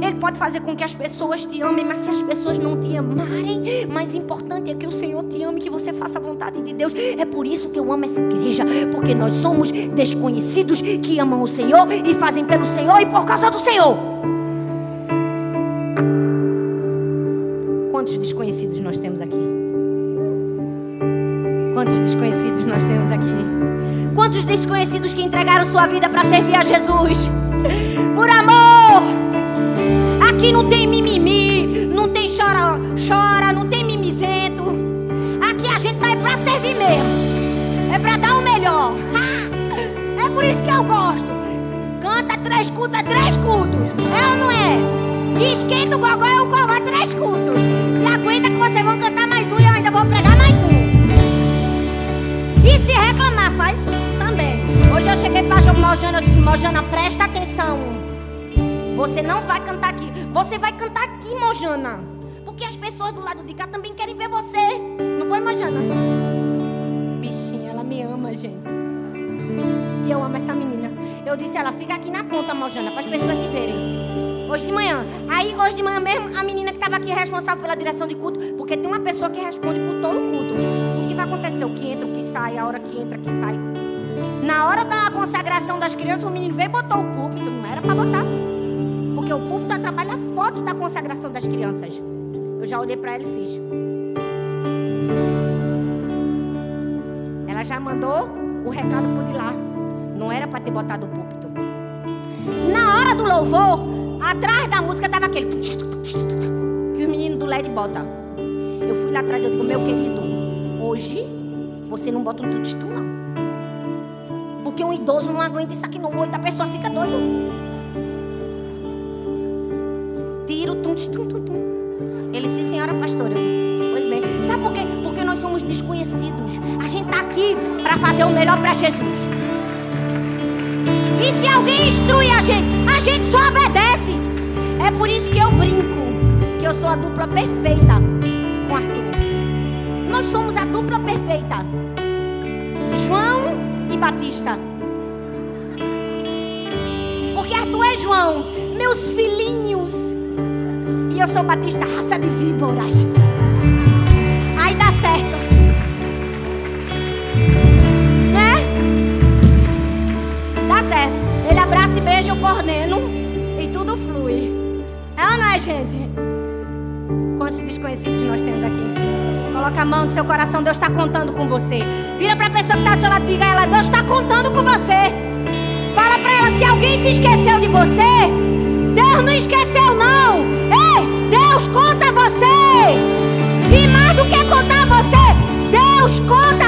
Ele pode fazer com que as pessoas te amem, mas se as pessoas não te amarem, mais importante é que o Senhor te ame, que você faça a vontade de Deus. É por isso que eu amo essa igreja, porque nós somos desconhecidos que amam o Senhor e fazem pelo Senhor e por causa do Senhor. Quantos desconhecidos nós temos aqui? Quantos desconhecidos nós temos aqui? Quantos desconhecidos que entregaram sua vida para servir a Jesus? Por amor! Aqui não tem mimimi, não tem chora, chora, não tem mimizento. Aqui a gente vai para servir mesmo. É para dar o melhor. *laughs* É por isso que eu gosto. Canta três cultos, é três cultos. É ou não é? E esquenta o gogó, é o gogó, é três cultos. Se reclamar, faz também. Hoje eu cheguei para Mojana, eu disse, Mojana, presta atenção. Você não vai cantar aqui. Você vai cantar aqui, Mojana. Porque as pessoas do lado de cá também querem ver você. Não foi, Mojana? Bichinha, ela me ama, gente. E eu amo essa menina. Eu disse, ela fica aqui na ponta, Mojana, para as pessoas te verem. Hoje de manhã. Aí, hoje de manhã mesmo, a menina que estava aqui responsável pela direção de culto, porque tem uma pessoa que responde por todo o culto. O que? O que entra, o que sai, a hora que entra, o que sai. Na hora da consagração das crianças, o menino veio e botou o púlpito. Não era para botar. Porque o púlpito atrapalha a foto da consagração das crianças. Eu já olhei para ela e fiz. Ela já mandou o recado por de lá. Não era para ter botado o púlpito. Na hora do louvor, Atrás da música tava aquele. Que os meninos do LED botam. Eu fui lá atrás, eu digo, meu querido, hoje você não bota um tutu, não. Porque um idoso não aguenta isso aqui no olho da pessoa, fica doido. Tira o tum, tum, tum, tum. Ele disse, senhora pastora. Pois bem. Sabe por quê? Porque nós somos desconhecidos. A gente está aqui para fazer o melhor para Jesus. E se alguém instrui a gente, a gente só obedece. É por isso que eu brinco que eu sou a dupla perfeita com Arthur. Nós somos a dupla perfeita. João e Batista. Porque tu és João, meus filhinhos. E eu sou Batista, raça de víboras. Aí dá certo. Né? Dá certo. Ele abraça e beija o corneno e tudo flui. É ou não é, gente? Quantos desconhecidos nós temos aqui? Coloca a mão no seu coração, Deus está contando com você. Vira para a pessoa que está do seu lado e diga a ela: Deus está contando com você. Fala para ela: se alguém se esqueceu de você, Deus não esqueceu, não. Ei, Deus conta você. E mais do que contar você, Deus conta.